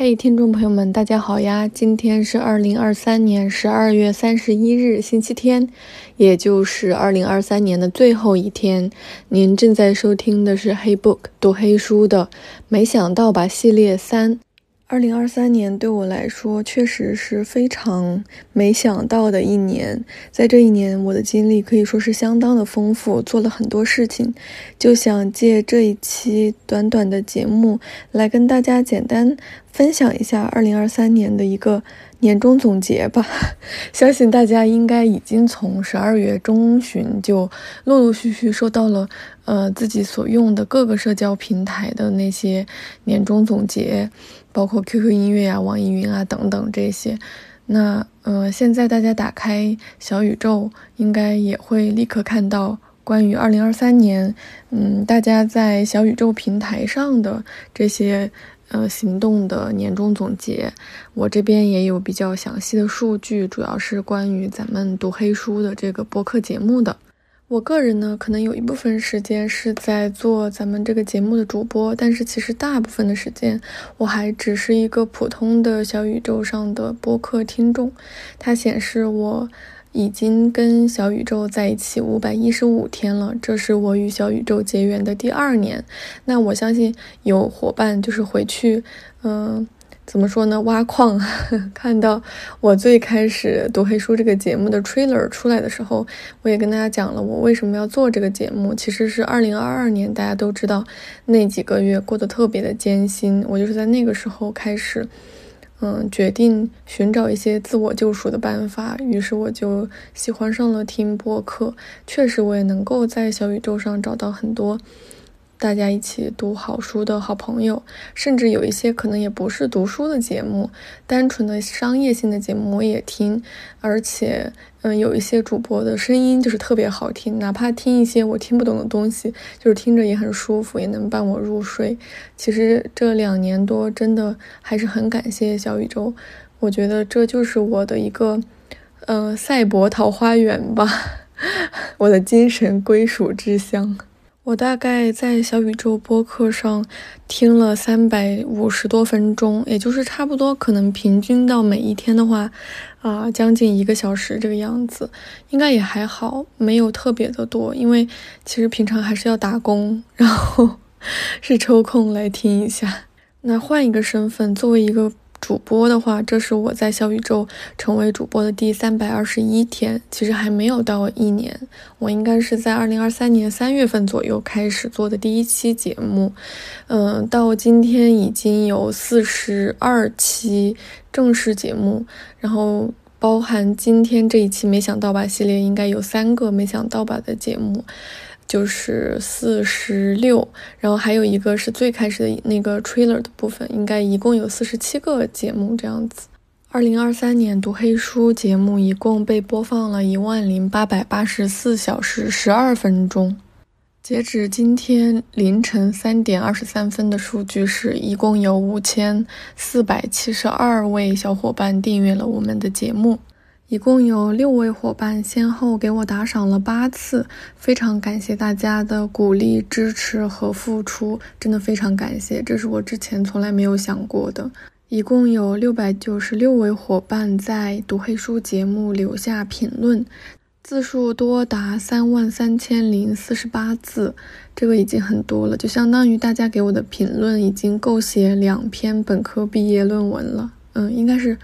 嘿，听众朋友们，大家好呀！今天是二零二三年十二月三十一日，星期天，也就是二零二三年的最后一天。您正在收听的是《黑 book》读黑书的，没想到吧系列三。二零二三年对我来说确实是非常没想到的一年，在这一年，我的经历可以说是相当的丰富，做了很多事情，就想借这一期短短的节目来跟大家简单分享一下二零二三年的一个。年终总结吧，相信大家应该已经从十二月中旬就陆陆续续收到了，呃，自己所用的各个社交平台的那些年终总结，包括 QQ 音乐啊、网易云啊等等这些。那，呃，现在大家打开小宇宙，应该也会立刻看到关于二零二三年，嗯，大家在小宇宙平台上的这些。呃，行动的年终总结，我这边也有比较详细的数据，主要是关于咱们读黑书的这个播客节目的。我个人呢，可能有一部分时间是在做咱们这个节目的主播，但是其实大部分的时间，我还只是一个普通的小宇宙上的播客听众。它显示我。已经跟小宇宙在一起五百一十五天了，这是我与小宇宙结缘的第二年。那我相信有伙伴就是回去，嗯，怎么说呢？挖矿，看到我最开始读黑书这个节目的 trailer 出来的时候，我也跟大家讲了我为什么要做这个节目。其实是二零二二年，大家都知道那几个月过得特别的艰辛，我就是在那个时候开始。嗯，决定寻找一些自我救赎的办法，于是我就喜欢上了听播客。确实，我也能够在小宇宙上找到很多。大家一起读好书的好朋友，甚至有一些可能也不是读书的节目，单纯的商业性的节目我也听，而且，嗯，有一些主播的声音就是特别好听，哪怕听一些我听不懂的东西，就是听着也很舒服，也能伴我入睡。其实这两年多真的还是很感谢小宇宙，我觉得这就是我的一个，嗯，赛博桃花源吧，我的精神归属之乡。我大概在小宇宙播客上听了三百五十多分钟，也就是差不多可能平均到每一天的话，啊，将近一个小时这个样子，应该也还好，没有特别的多，因为其实平常还是要打工，然后 是抽空来听一下。那换一个身份，作为一个。主播的话，这是我在小宇宙成为主播的第三百二十一天，其实还没有到一年。我应该是在二零二三年三月份左右开始做的第一期节目，嗯，到今天已经有四十二期正式节目，然后包含今天这一期没想到吧系列，应该有三个没想到吧的节目。就是四十六，然后还有一个是最开始的那个 trailer 的部分，应该一共有四十七个节目这样子。二零二三年读黑书节目一共被播放了一万零八百八十四小时十二分钟，截止今天凌晨三点二十三分的数据是一共有五千四百七十二位小伙伴订阅了我们的节目。一共有六位伙伴先后给我打赏了八次，非常感谢大家的鼓励、支持和付出，真的非常感谢，这是我之前从来没有想过的。一共有六百九十六位伙伴在读黑书节目留下评论，字数多达三万三千零四十八字，这个已经很多了，就相当于大家给我的评论已经够写两篇本科毕业论文了。嗯，应该是。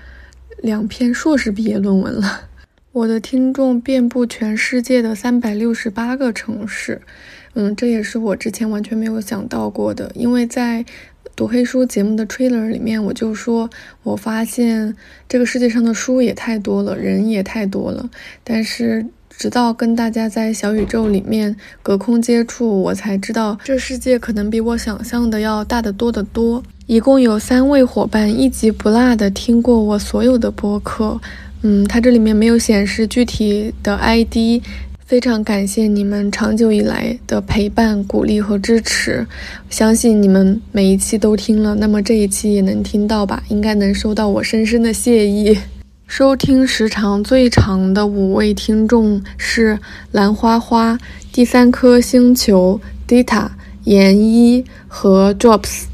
两篇硕士毕业论文了。我的听众遍布全世界的三百六十八个城市，嗯，这也是我之前完全没有想到过的。因为在读黑书节目的 trailer 里面，我就说，我发现这个世界上的书也太多了，人也太多了。但是直到跟大家在小宇宙里面隔空接触，我才知道这世界可能比我想象的要大得多得多。一共有三位伙伴一集不落的听过我所有的播客，嗯，它这里面没有显示具体的 ID，非常感谢你们长久以来的陪伴、鼓励和支持，相信你们每一期都听了，那么这一期也能听到吧？应该能收到我深深的谢意。收听时长最长的五位听众是兰花花、第三颗星球、Dita、研一和 Drops。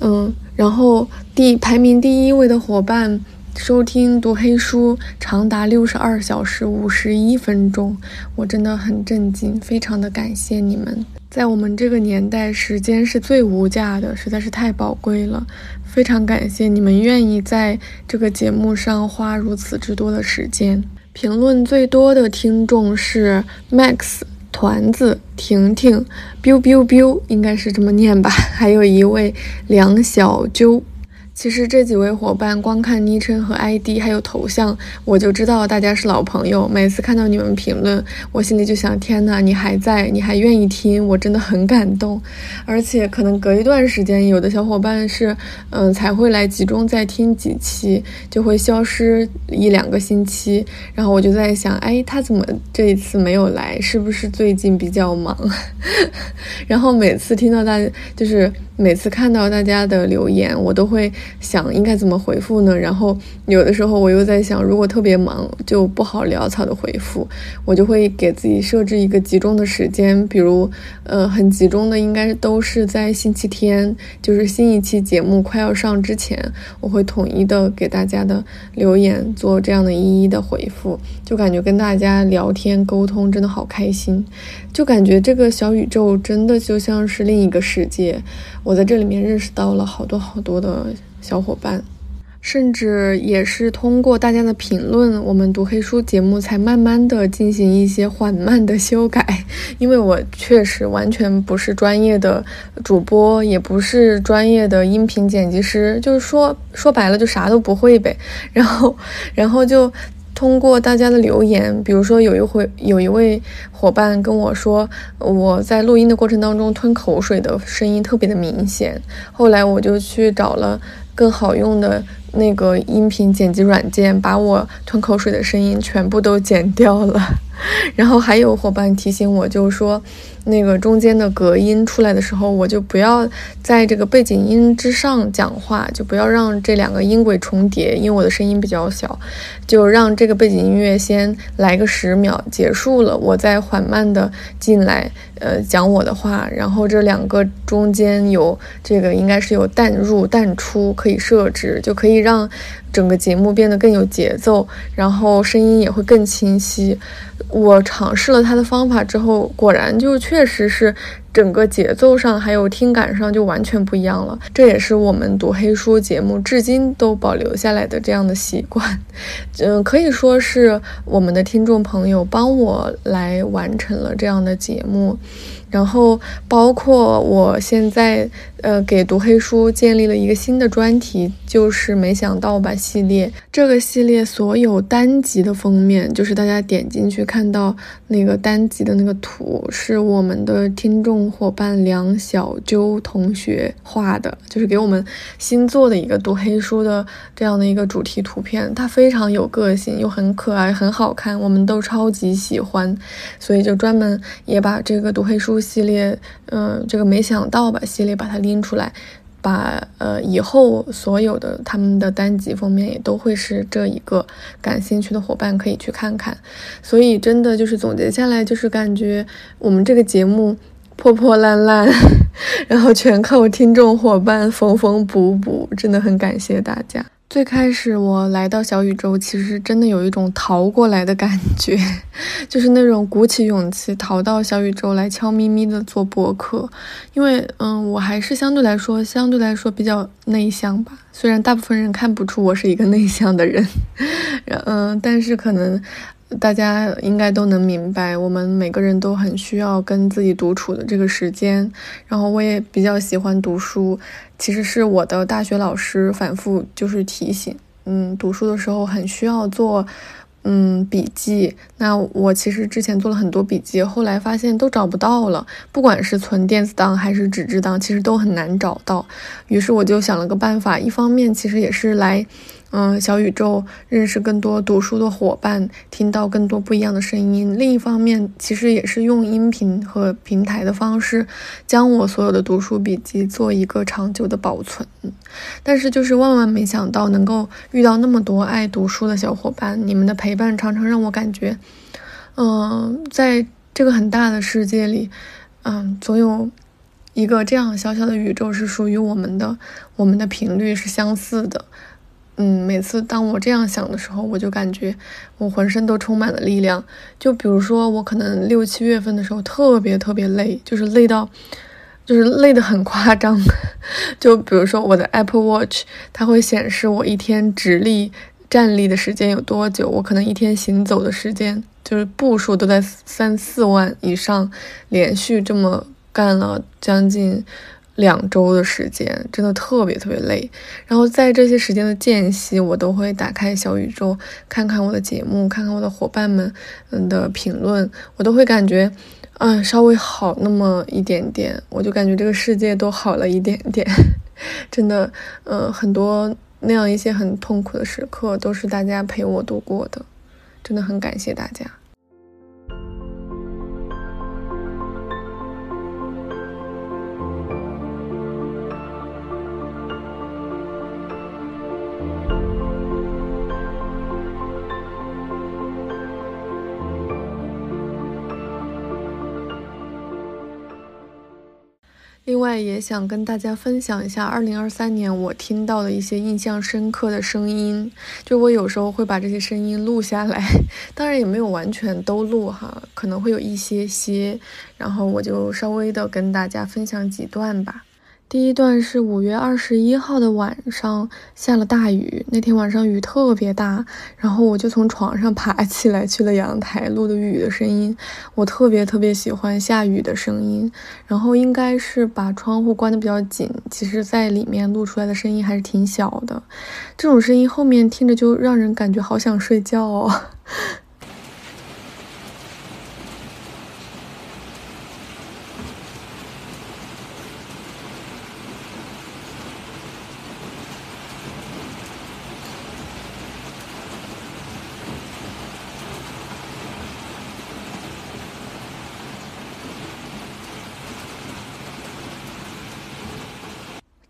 嗯，然后第排名第一位的伙伴收听读黑书长达六十二小时五十一分钟，我真的很震惊，非常的感谢你们。在我们这个年代，时间是最无价的，实在是太宝贵了。非常感谢你们愿意在这个节目上花如此之多的时间。评论最多的听众是 Max、团子、婷婷、biu biu biu，应该是这么念吧。还有一位梁小鸠。其实这几位伙伴，光看昵称和 ID 还有头像，我就知道大家是老朋友。每次看到你们评论，我心里就想：天哪，你还在，你还愿意听，我真的很感动。而且可能隔一段时间，有的小伙伴是，嗯，才会来集中再听几期，就会消失一两个星期。然后我就在想：哎，他怎么这一次没有来？是不是最近比较忙？然后每次听到大，就是每次看到大家的留言，我都会。想应该怎么回复呢？然后有的时候我又在想，如果特别忙就不好潦草的回复，我就会给自己设置一个集中的时间，比如，呃，很集中的应该都是在星期天，就是新一期节目快要上之前，我会统一的给大家的留言做这样的一一的回复，就感觉跟大家聊天沟通真的好开心，就感觉这个小宇宙真的就像是另一个世界，我在这里面认识到了好多好多的。小伙伴，甚至也是通过大家的评论，我们读黑书节目才慢慢的进行一些缓慢的修改。因为我确实完全不是专业的主播，也不是专业的音频剪辑师，就是说说白了就啥都不会呗。然后，然后就通过大家的留言，比如说有一回有一位伙伴跟我说，我在录音的过程当中吞口水的声音特别的明显。后来我就去找了。更好用的那个音频剪辑软件，把我吞口水的声音全部都剪掉了。然后还有伙伴提醒我，就是说。那个中间的隔音出来的时候，我就不要在这个背景音之上讲话，就不要让这两个音轨重叠，因为我的声音比较小，就让这个背景音乐先来个十秒，结束了，我再缓慢的进来，呃，讲我的话，然后这两个中间有这个应该是有淡入淡出可以设置，就可以让整个节目变得更有节奏，然后声音也会更清晰。我尝试了他的方法之后，果然就确实是整个节奏上还有听感上就完全不一样了。这也是我们读黑书节目至今都保留下来的这样的习惯。嗯，可以说是我们的听众朋友帮我来完成了这样的节目。然后包括我现在，呃，给读黑书建立了一个新的专题，就是没想到吧系列。这个系列所有单集的封面，就是大家点进去看到那个单集的那个图，是我们的听众伙伴梁小鸠同学画的，就是给我们新做的一个读黑书的这样的一个主题图片。它非常有个性，又很可爱，很好看，我们都超级喜欢，所以就专门也把这个读黑书。系列，嗯，这个没想到吧？系列把它拎出来，把呃以后所有的他们的单集封面也都会是这一个，感兴趣的伙伴可以去看看。所以真的就是总结下来，就是感觉我们这个节目破破烂烂，然后全靠听众伙伴缝缝补补，真的很感谢大家。最开始我来到小宇宙，其实真的有一种逃过来的感觉，就是那种鼓起勇气逃到小宇宙来悄咪咪的做播客。因为，嗯，我还是相对来说，相对来说比较内向吧。虽然大部分人看不出我是一个内向的人，嗯，但是可能。大家应该都能明白，我们每个人都很需要跟自己独处的这个时间。然后我也比较喜欢读书，其实是我的大学老师反复就是提醒，嗯，读书的时候很需要做，嗯，笔记。那我其实之前做了很多笔记，后来发现都找不到了，不管是存电子档还是纸质档，其实都很难找到。于是我就想了个办法，一方面其实也是来。嗯，小宇宙认识更多读书的伙伴，听到更多不一样的声音。另一方面，其实也是用音频和平台的方式，将我所有的读书笔记做一个长久的保存。但是，就是万万没想到能够遇到那么多爱读书的小伙伴，你们的陪伴常常让我感觉，嗯，在这个很大的世界里，嗯，总有。一个这样小小的宇宙是属于我们的，我们的频率是相似的。嗯，每次当我这样想的时候，我就感觉我浑身都充满了力量。就比如说，我可能六七月份的时候特别特别累，就是累到，就是累得很夸张。就比如说我的 Apple Watch，它会显示我一天直立站立的时间有多久，我可能一天行走的时间就是步数都在三四万以上，连续这么干了将近。两周的时间真的特别特别累，然后在这些时间的间隙，我都会打开小宇宙看看我的节目，看看我的伙伴们嗯的评论，我都会感觉，嗯，稍微好那么一点点，我就感觉这个世界都好了一点点，真的，呃，很多那样一些很痛苦的时刻都是大家陪我度过的，真的很感谢大家。另外也想跟大家分享一下，二零二三年我听到的一些印象深刻的声音。就我有时候会把这些声音录下来，当然也没有完全都录哈，可能会有一些些，然后我就稍微的跟大家分享几段吧。第一段是五月二十一号的晚上下了大雨，那天晚上雨特别大，然后我就从床上爬起来去了阳台录的雨的声音。我特别特别喜欢下雨的声音，然后应该是把窗户关的比较紧，其实在里面录出来的声音还是挺小的。这种声音后面听着就让人感觉好想睡觉哦。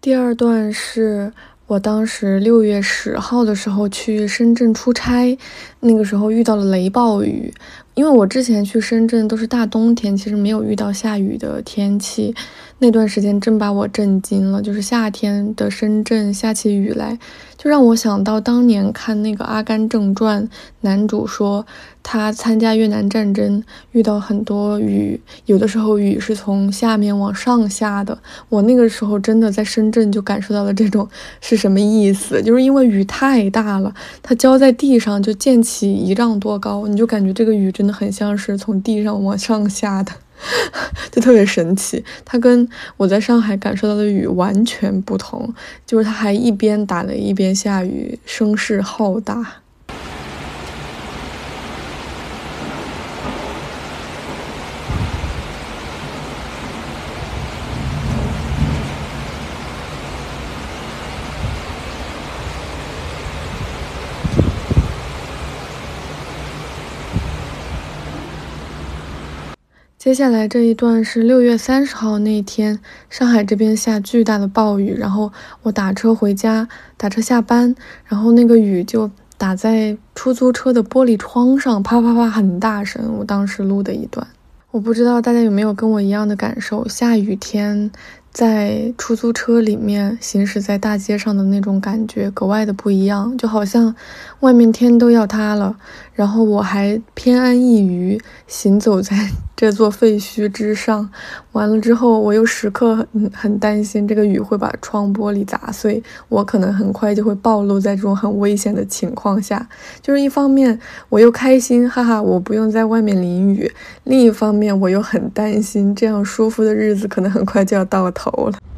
第二段是我当时六月十号的时候去深圳出差，那个时候遇到了雷暴雨。因为我之前去深圳都是大冬天，其实没有遇到下雨的天气。那段时间真把我震惊了，就是夏天的深圳下起雨来，就让我想到当年看那个《阿甘正传》，男主说。他参加越南战争，遇到很多雨，有的时候雨是从下面往上下的。我那个时候真的在深圳就感受到了这种是什么意思，就是因为雨太大了，它浇在地上就溅起一丈多高，你就感觉这个雨真很像是从地上往上下的，就特别神奇。它跟我在上海感受到的雨完全不同，就是它还一边打雷一边下雨，声势浩大。接下来这一段是六月三十号那天，上海这边下巨大的暴雨，然后我打车回家，打车下班，然后那个雨就打在出租车的玻璃窗上，啪啪啪很大声。我当时录的一段，我不知道大家有没有跟我一样的感受，下雨天。在出租车里面行驶在大街上的那种感觉格外的不一样，就好像外面天都要塌了，然后我还偏安一隅行走在 这座废墟之上。完了之后，我又时刻很很担心这个雨会把窗玻璃砸碎，我可能很快就会暴露在这种很危险的情况下。就是一方面我又开心，哈哈，我不用在外面淋雨；另一方面我又很担心，这样舒服的日子可能很快就要到头头了。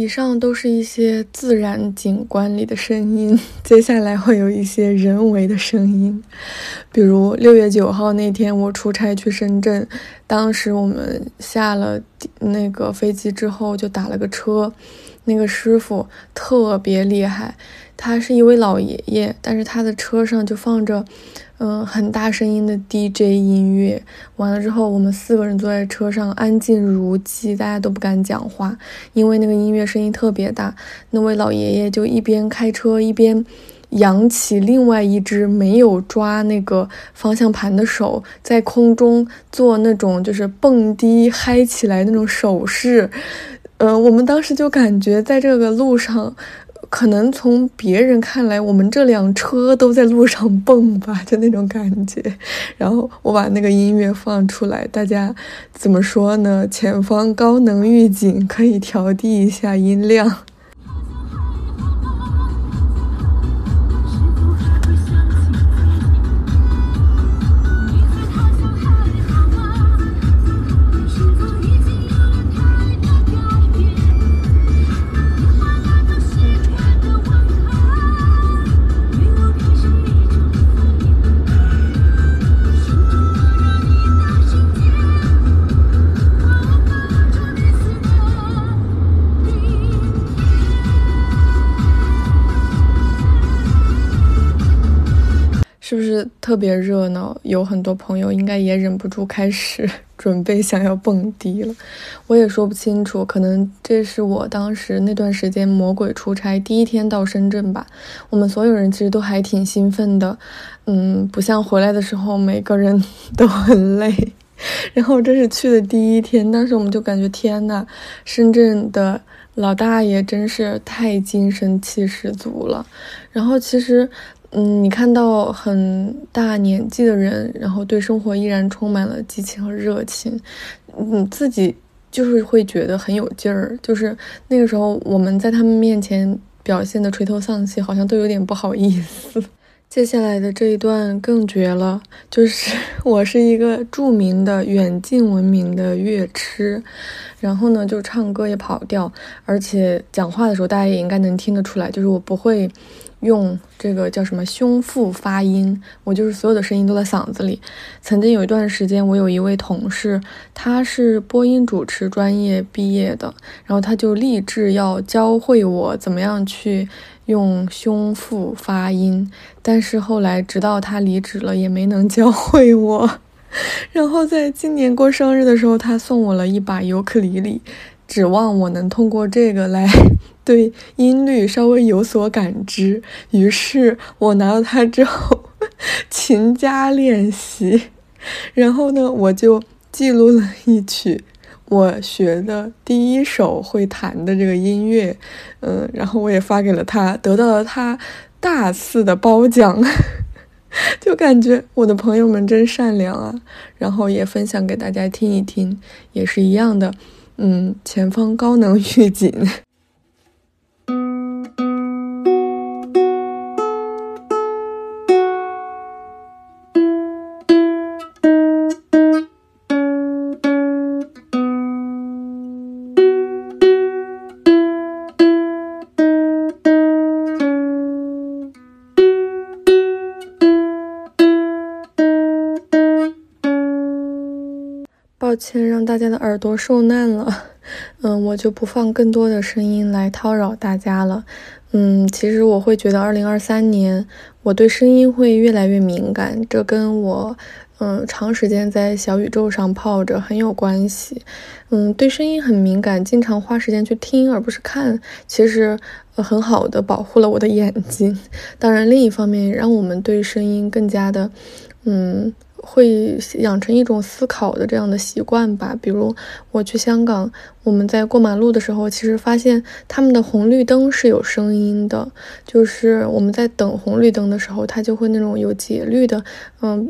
以上都是一些自然景观里的声音，接下来会有一些人为的声音，比如六月九号那天我出差去深圳，当时我们下了那个飞机之后就打了个车，那个师傅特别厉害，他是一位老爷爷，但是他的车上就放着。嗯，很大声音的 DJ 音乐，完了之后，我们四个人坐在车上，安静如鸡，大家都不敢讲话，因为那个音乐声音特别大。那位老爷爷就一边开车一边扬起另外一只没有抓那个方向盘的手，在空中做那种就是蹦迪嗨起来那种手势。呃，我们当时就感觉在这个路上。可能从别人看来，我们这辆车都在路上蹦吧，就那种感觉。然后我把那个音乐放出来，大家怎么说呢？前方高能预警，可以调低一下音量。特别热闹？有很多朋友应该也忍不住开始 准备想要蹦迪了。我也说不清楚，可能这是我当时那段时间魔鬼出差第一天到深圳吧。我们所有人其实都还挺兴奋的，嗯，不像回来的时候每个人 都很累。然后这是去的第一天，当时我们就感觉天呐，深圳的老大爷真是太精神气十足了。然后其实。嗯，你看到很大年纪的人，然后对生活依然充满了激情和热情，你自己就是会觉得很有劲儿。就是那个时候，我们在他们面前表现的垂头丧气，好像都有点不好意思。接下来的这一段更绝了，就是我是一个著名的远近闻名的乐痴，然后呢，就唱歌也跑调，而且讲话的时候大家也应该能听得出来，就是我不会。用这个叫什么胸腹发音，我就是所有的声音都在嗓子里。曾经有一段时间，我有一位同事，他是播音主持专业毕业的，然后他就立志要教会我怎么样去用胸腹发音，但是后来直到他离职了，也没能教会我。然后在今年过生日的时候，他送我了一把尤克里里，指望我能通过这个来。对音律稍微有所感知，于是我拿到它之后，勤加练习。然后呢，我就记录了一曲我学的第一首会弹的这个音乐，嗯，然后我也发给了他，得到了他大肆的褒奖，就感觉我的朋友们真善良啊。然后也分享给大家听一听，也是一样的，嗯，前方高能预警。歉，让大家的耳朵受难了。嗯，我就不放更多的声音来叨扰大家了。嗯，其实我会觉得，二零二三年我对声音会越来越敏感，这跟我嗯长时间在小宇宙上泡着很有关系。嗯，对声音很敏感，经常花时间去听而不是看，其实呃很好的保护了我的眼睛。当然，另一方面也，让我们对声音更加的嗯。会养成一种思考的这样的习惯吧。比如我去香港，我们在过马路的时候，其实发现他们的红绿灯是有声音的，就是我们在等红绿灯的时候，它就会那种有节律的，嗯，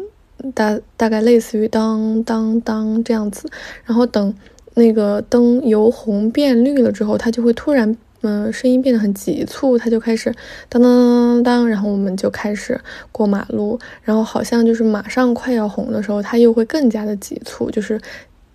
大大概类似于当当当这样子。然后等那个灯由红变绿了之后，它就会突然。嗯，声音变得很急促，他就开始当当当当当，然后我们就开始过马路，然后好像就是马上快要红的时候，它又会更加的急促，就是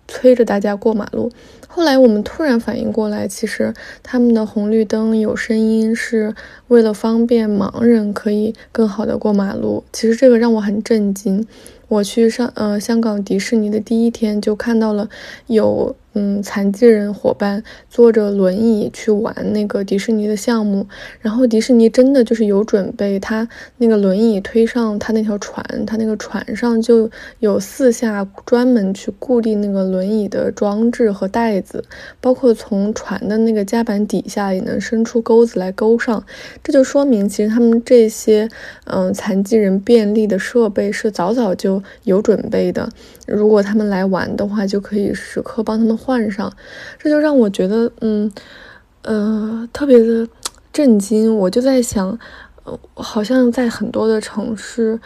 催着大家过马路。后来我们突然反应过来，其实他们的红绿灯有声音是为了方便盲人可以更好的过马路。其实这个让我很震惊。我去上呃香港迪士尼的第一天就看到了有。嗯，残疾人伙伴坐着轮椅去玩那个迪士尼的项目，然后迪士尼真的就是有准备，他那个轮椅推上他那条船，他那个船上就有四下专门去固定那个轮椅的装置和带子，包括从船的那个甲板底下也能伸出钩子来勾上，这就说明其实他们这些嗯残疾人便利的设备是早早就有准备的，如果他们来玩的话，就可以时刻帮他们。换上，这就让我觉得，嗯，呃，特别的震惊。我就在想，呃，好像在很多的城市，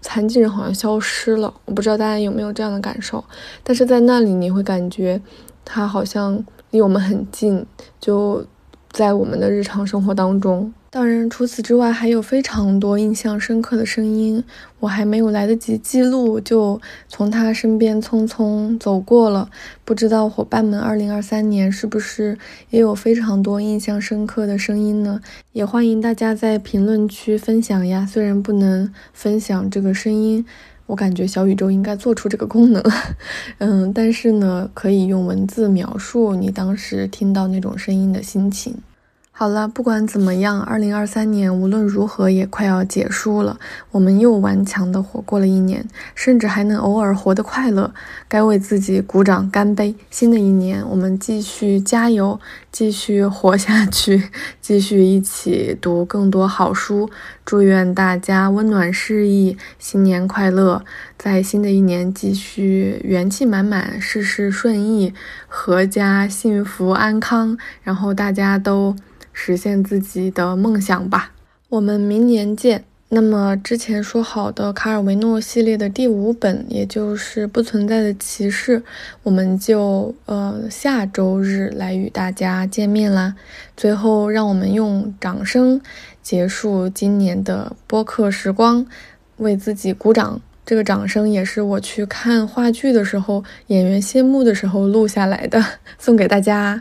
残疾人好像消失了。我不知道大家有没有这样的感受，但是在那里你会感觉他好像离我们很近，就在我们的日常生活当中。当然，除此之外还有非常多印象深刻的声音，我还没有来得及记录，就从他身边匆匆走过了。不知道伙伴们，二零二三年是不是也有非常多印象深刻的声音呢？也欢迎大家在评论区分享呀。虽然不能分享这个声音，我感觉小宇宙应该做出这个功能，嗯，但是呢，可以用文字描述你当时听到那种声音的心情。好了，不管怎么样，二零二三年无论如何也快要结束了，我们又顽强的活过了一年，甚至还能偶尔活得快乐，该为自己鼓掌干杯！新的一年，我们继续加油，继续活下去，继续一起读更多好书。祝愿大家温暖适意，新年快乐！在新的一年继续元气满满，事事顺意，阖家幸福安康，然后大家都。实现自己的梦想吧，我们明年见。那么之前说好的卡尔维诺系列的第五本，也就是不存在的骑士，我们就呃下周日来与大家见面啦。最后，让我们用掌声结束今年的播客时光，为自己鼓掌。这个掌声也是我去看话剧的时候，演员谢幕的时候录下来的，送给大家。